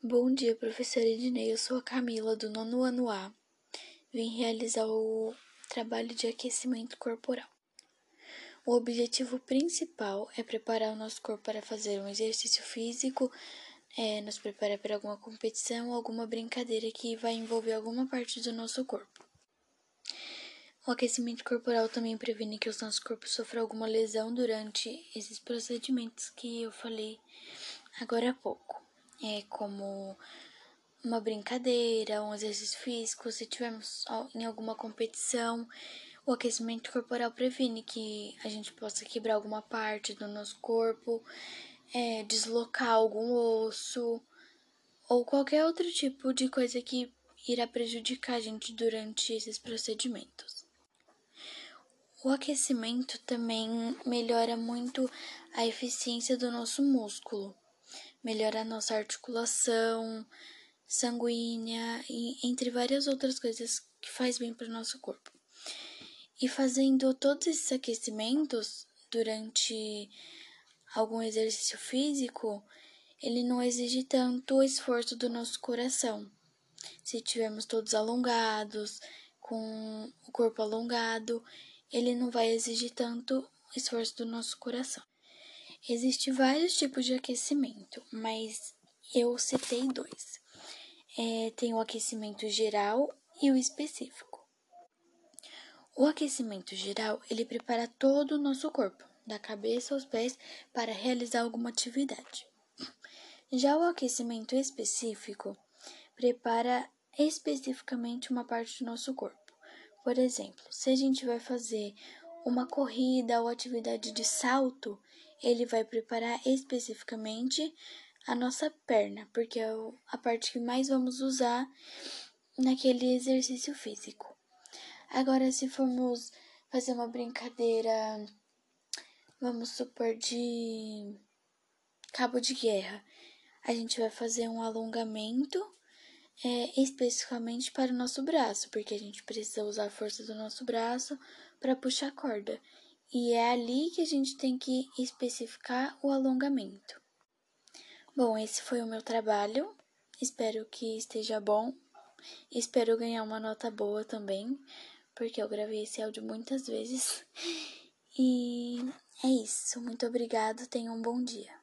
Bom dia, professora Ednei. Eu sou a Camila, do nono ano A. Vim realizar o trabalho de aquecimento corporal. O objetivo principal é preparar o nosso corpo para fazer um exercício físico, é, nos preparar para alguma competição ou alguma brincadeira que vai envolver alguma parte do nosso corpo. O aquecimento corporal também previne que o nosso corpo sofra alguma lesão durante esses procedimentos que eu falei agora há pouco é, como uma brincadeira, um exercício físico, se tivermos em alguma competição, o aquecimento corporal previne que a gente possa quebrar alguma parte do nosso corpo, é, deslocar algum osso ou qualquer outro tipo de coisa que irá prejudicar a gente durante esses procedimentos. O aquecimento também melhora muito a eficiência do nosso músculo melhora a nossa articulação sanguínea e entre várias outras coisas que faz bem para o nosso corpo. E fazendo todos esses aquecimentos durante algum exercício físico, ele não exige tanto esforço do nosso coração. Se tivermos todos alongados, com o corpo alongado, ele não vai exigir tanto esforço do nosso coração. Existem vários tipos de aquecimento, mas eu citei dois. É, tem o aquecimento geral e o específico. O aquecimento geral, ele prepara todo o nosso corpo, da cabeça aos pés, para realizar alguma atividade. Já o aquecimento específico prepara especificamente uma parte do nosso corpo. Por exemplo, se a gente vai fazer uma corrida ou atividade de salto, ele vai preparar especificamente a nossa perna, porque é a parte que mais vamos usar naquele exercício físico. Agora, se formos fazer uma brincadeira, vamos supor, de cabo de guerra, a gente vai fazer um alongamento é, especificamente para o nosso braço, porque a gente precisa usar a força do nosso braço para puxar a corda. E é ali que a gente tem que especificar o alongamento. Bom, esse foi o meu trabalho. Espero que esteja bom. Espero ganhar uma nota boa também, porque eu gravei esse áudio muitas vezes. E é isso. Muito obrigada. Tenham um bom dia.